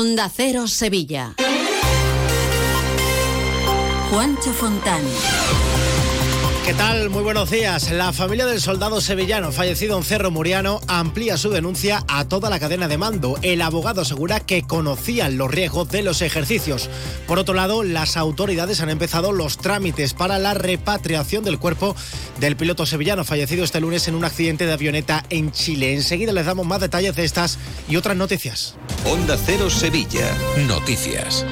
Onda Cero Sevilla. Juancho Fontán. ¿Qué tal? Muy buenos días. La familia del soldado sevillano fallecido en Cerro Muriano amplía su denuncia a toda la cadena de mando. El abogado asegura que conocían los riesgos de los ejercicios. Por otro lado, las autoridades han empezado los trámites para la repatriación del cuerpo del piloto sevillano fallecido este lunes en un accidente de avioneta en Chile. Enseguida les damos más detalles de estas y otras noticias. Onda Cero Sevilla. Noticias.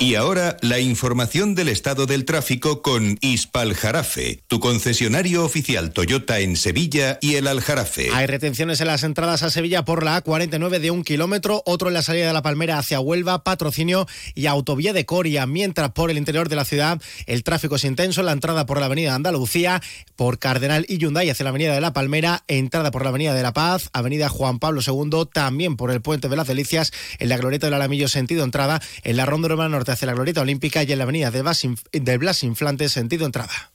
Y ahora la información del estado del tráfico con Ispal Jarafe, tu concesionario oficial Toyota en Sevilla y el Aljarafe. Hay retenciones en las entradas a Sevilla por la A49 de un kilómetro, otro en la salida de la Palmera hacia Huelva, patrocinio y autovía de Coria, mientras por el interior de la ciudad el tráfico es intenso en la entrada por la avenida Andalucía, por Cardenal y Hyundai hacia la avenida de la Palmera, entrada por la avenida de la Paz, avenida Juan Pablo II, también por el puente de las Delicias, en la glorieta del Alamillo sentido entrada, en la Ronda Urbana Hacia la Glorieta Olímpica y en la avenida de Blas, Blas Inflante, sentido entrada.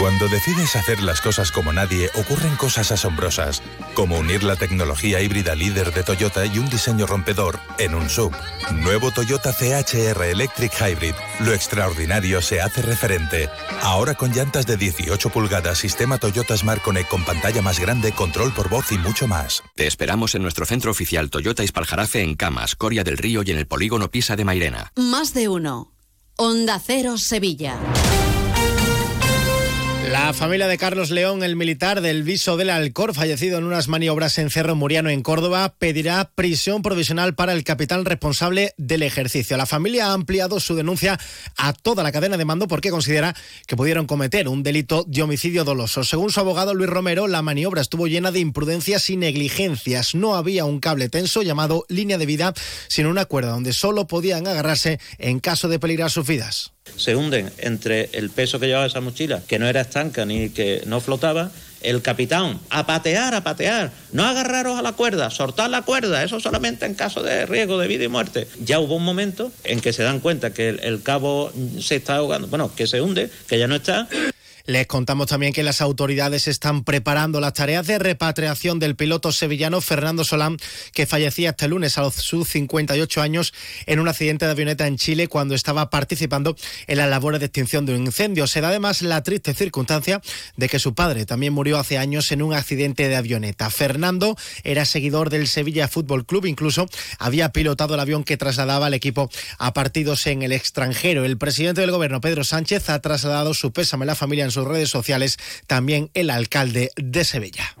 Cuando decides hacer las cosas como nadie, ocurren cosas asombrosas, como unir la tecnología híbrida líder de Toyota y un diseño rompedor en un sub. Nuevo Toyota CHR Electric Hybrid. Lo extraordinario se hace referente. Ahora con llantas de 18 pulgadas, sistema Toyota Smart Connect con pantalla más grande, control por voz y mucho más. Te esperamos en nuestro centro oficial Toyota Ispaljarafe en Camas, Coria del Río y en el polígono Pisa de Mairena. Más de uno. Onda Cero Sevilla. La familia de Carlos León, el militar del Viso del Alcor, fallecido en unas maniobras en Cerro Muriano, en Córdoba, pedirá prisión provisional para el capitán responsable del ejercicio. La familia ha ampliado su denuncia a toda la cadena de mando porque considera que pudieron cometer un delito de homicidio doloso. Según su abogado Luis Romero, la maniobra estuvo llena de imprudencias y negligencias. No había un cable tenso llamado línea de vida, sino una cuerda donde solo podían agarrarse en caso de peligrar sus vidas se hunden entre el peso que llevaba esa mochila, que no era estanca ni que no flotaba, el capitán, a patear, a patear, no agarraros a la cuerda, soltar la cuerda, eso solamente en caso de riesgo de vida y muerte. Ya hubo un momento en que se dan cuenta que el, el cabo se está ahogando, bueno, que se hunde, que ya no está. Les contamos también que las autoridades están preparando las tareas de repatriación del piloto sevillano Fernando Solán, que fallecía este lunes a sus 58 años en un accidente de avioneta en Chile cuando estaba participando en las labores de extinción de un incendio. Se da además la triste circunstancia de que su padre también murió hace años en un accidente de avioneta. Fernando era seguidor del Sevilla Fútbol Club, incluso había pilotado el avión que trasladaba al equipo a partidos en el extranjero. El presidente del gobierno, Pedro Sánchez, ha trasladado su pésame a la familia en su redes sociales también el alcalde de Sevilla.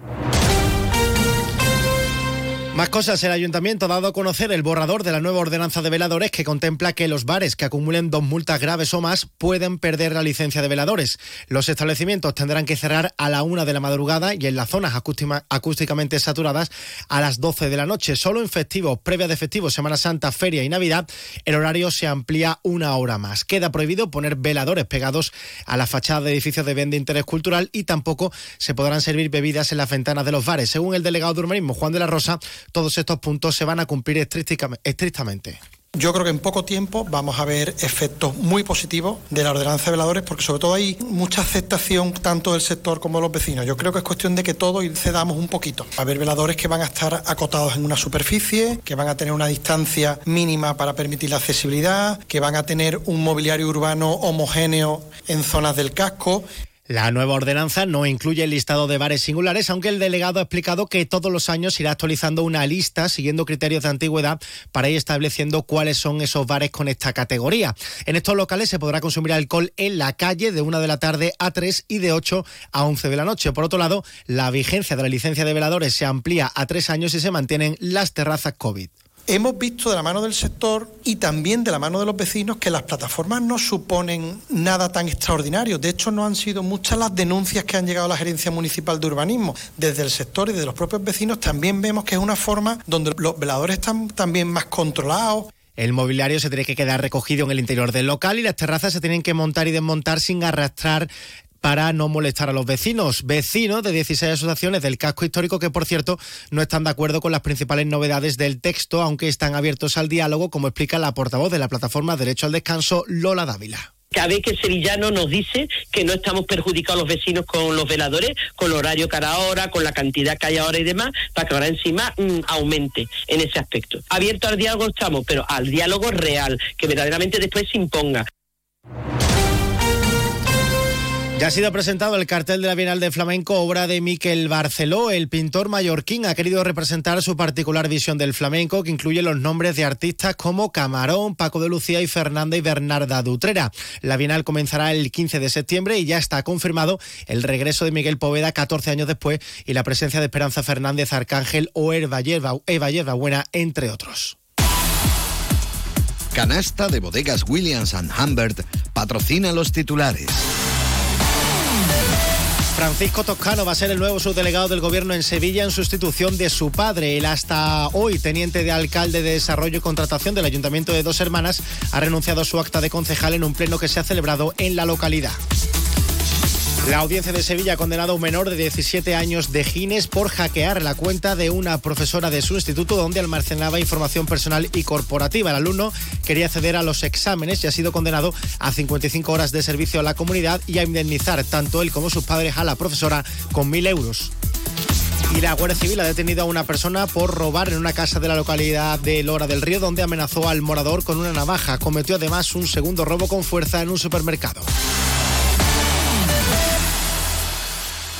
Más cosas, el ayuntamiento ha dado a conocer el borrador de la nueva ordenanza de veladores que contempla que los bares que acumulen dos multas graves o más pueden perder la licencia de veladores. Los establecimientos tendrán que cerrar a la una de la madrugada y en las zonas acústicamente saturadas a las 12 de la noche. Solo en festivos, previa de festivos, Semana Santa, Feria y Navidad, el horario se amplía una hora más. Queda prohibido poner veladores pegados a la fachada de edificios de bien de interés cultural y tampoco se podrán servir bebidas en las ventanas de los bares. Según el delegado de urbanismo, Juan de la Rosa, todos estos puntos se van a cumplir estrictamente. Yo creo que en poco tiempo vamos a ver efectos muy positivos de la ordenanza de veladores porque sobre todo hay mucha aceptación tanto del sector como de los vecinos. Yo creo que es cuestión de que todos cedamos un poquito. Va a haber veladores que van a estar acotados en una superficie, que van a tener una distancia mínima para permitir la accesibilidad, que van a tener un mobiliario urbano homogéneo en zonas del casco. La nueva ordenanza no incluye el listado de bares singulares, aunque el delegado ha explicado que todos los años irá actualizando una lista siguiendo criterios de antigüedad para ir estableciendo cuáles son esos bares con esta categoría. En estos locales se podrá consumir alcohol en la calle de una de la tarde a 3 y de 8 a 11 de la noche. Por otro lado, la vigencia de la licencia de veladores se amplía a tres años y se mantienen las terrazas COVID. Hemos visto de la mano del sector y también de la mano de los vecinos que las plataformas no suponen nada tan extraordinario. De hecho, no han sido muchas las denuncias que han llegado a la Gerencia Municipal de Urbanismo. Desde el sector y de los propios vecinos también vemos que es una forma donde los veladores están también más controlados. El mobiliario se tiene que quedar recogido en el interior del local y las terrazas se tienen que montar y desmontar sin arrastrar para no molestar a los vecinos. Vecinos de 16 asociaciones del casco histórico que, por cierto, no están de acuerdo con las principales novedades del texto, aunque están abiertos al diálogo, como explica la portavoz de la plataforma Derecho al Descanso, Lola Dávila. Cada vez que el sevillano nos dice que no estamos perjudicados los vecinos con los veladores, con el horario cada hora, con la cantidad que hay ahora y demás, para que ahora encima mm, aumente en ese aspecto. Abierto al diálogo estamos, pero al diálogo real, que verdaderamente después se imponga. Ya ha sido presentado el cartel de la Bienal de Flamenco, obra de Miquel Barceló. El pintor mallorquín ha querido representar su particular visión del flamenco, que incluye los nombres de artistas como Camarón, Paco de Lucía y Fernanda y Bernarda Dutrera. La Bienal comenzará el 15 de septiembre y ya está confirmado el regreso de Miguel Poveda 14 años después y la presencia de Esperanza Fernández, Arcángel o Eva Yerba Buena, entre otros. Canasta de bodegas Williams ⁇ Humbert patrocina los titulares. Francisco Toscano va a ser el nuevo subdelegado del gobierno en Sevilla en sustitución de su padre. El hasta hoy teniente de alcalde de Desarrollo y Contratación del Ayuntamiento de Dos Hermanas ha renunciado a su acta de concejal en un pleno que se ha celebrado en la localidad. La audiencia de Sevilla ha condenado a un menor de 17 años de Gines por hackear la cuenta de una profesora de su instituto donde almacenaba información personal y corporativa. El alumno quería acceder a los exámenes y ha sido condenado a 55 horas de servicio a la comunidad y a indemnizar tanto él como sus padres a la profesora con 1.000 euros. Y la Guardia Civil ha detenido a una persona por robar en una casa de la localidad de Lora del Río, donde amenazó al morador con una navaja. Cometió además un segundo robo con fuerza en un supermercado.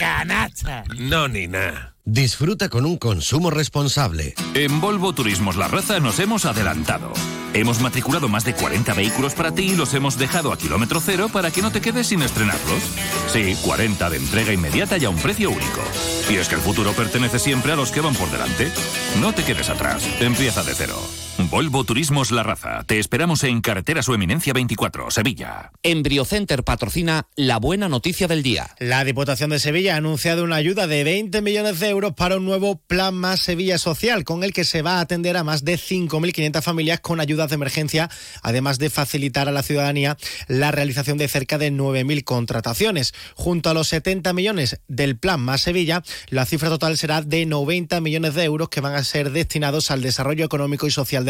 Canasta. No, ni nada. Disfruta con un consumo responsable. En Volvo Turismos La Raza nos hemos adelantado. Hemos matriculado más de 40 vehículos para ti y los hemos dejado a kilómetro cero para que no te quedes sin estrenarlos. Sí, 40 de entrega inmediata y a un precio único. Y es que el futuro pertenece siempre a los que van por delante. No te quedes atrás. Empieza de cero. Volvo Turismos La Raza. Te esperamos en Carretera Su Eminencia 24, Sevilla. Embriocenter patrocina la buena noticia del día. La Diputación de Sevilla ha anunciado una ayuda de 20 millones de euros para un nuevo Plan Más Sevilla Social, con el que se va a atender a más de 5.500 familias con ayudas de emergencia, además de facilitar a la ciudadanía la realización de cerca de 9.000 contrataciones. Junto a los 70 millones del Plan Más Sevilla, la cifra total será de 90 millones de euros que van a ser destinados al desarrollo económico y social de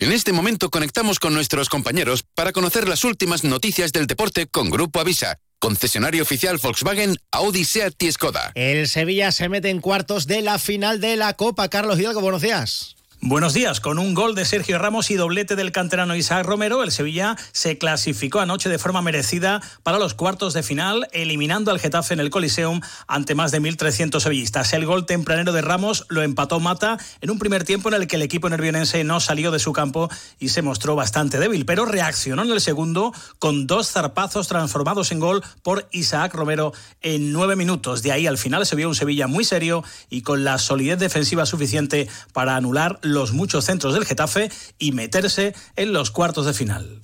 En este momento conectamos con nuestros compañeros para conocer las últimas noticias del deporte con Grupo Avisa. Concesionario oficial Volkswagen, Audi, Seat y Skoda. El Sevilla se mete en cuartos de la final de la Copa. Carlos Hidalgo, buenos días. Buenos días. Con un gol de Sergio Ramos y doblete del canterano Isaac Romero, el Sevilla se clasificó anoche de forma merecida para los cuartos de final, eliminando al Getafe en el Coliseum ante más de 1.300 sevillistas. El gol tempranero de Ramos lo empató Mata en un primer tiempo en el que el equipo nervionense no salió de su campo y se mostró bastante débil, pero reaccionó en el segundo con dos zarpazos transformados en gol por Isaac Romero en nueve minutos. De ahí al final se vio un Sevilla muy serio y con la solidez defensiva suficiente para anular los muchos centros del Getafe y meterse en los cuartos de final.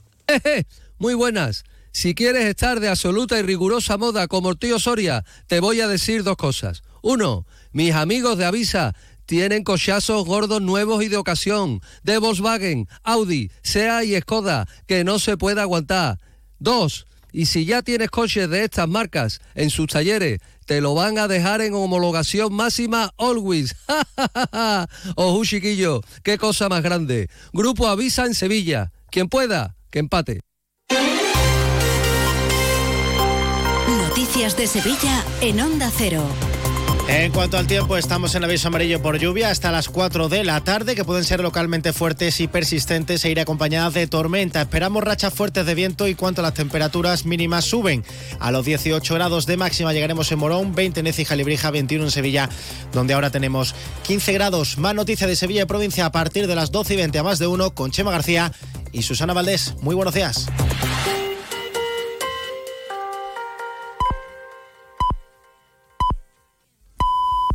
Muy buenas. Si quieres estar de absoluta y rigurosa moda como el tío Soria, te voy a decir dos cosas. Uno, mis amigos de Avisa tienen cochazos gordos nuevos y de ocasión, de Volkswagen, Audi, SEA y Skoda, que no se puede aguantar. Dos, y si ya tienes coches de estas marcas en sus talleres, te lo van a dejar en homologación máxima always. Ojo, chiquillo, qué cosa más grande. Grupo Avisa en Sevilla. Quien pueda, que empate. Noticias de Sevilla en Onda Cero. En cuanto al tiempo, estamos en aviso amarillo por lluvia hasta las 4 de la tarde, que pueden ser localmente fuertes y persistentes e ir acompañadas de tormenta. Esperamos rachas fuertes de viento y cuanto a las temperaturas mínimas suben. A los 18 grados de máxima llegaremos en Morón, 20 en Écija, Librija, 21 en Sevilla, donde ahora tenemos 15 grados. Más noticia de Sevilla y provincia a partir de las 12 y 20 a más de uno con Chema García y Susana Valdés. Muy buenos días.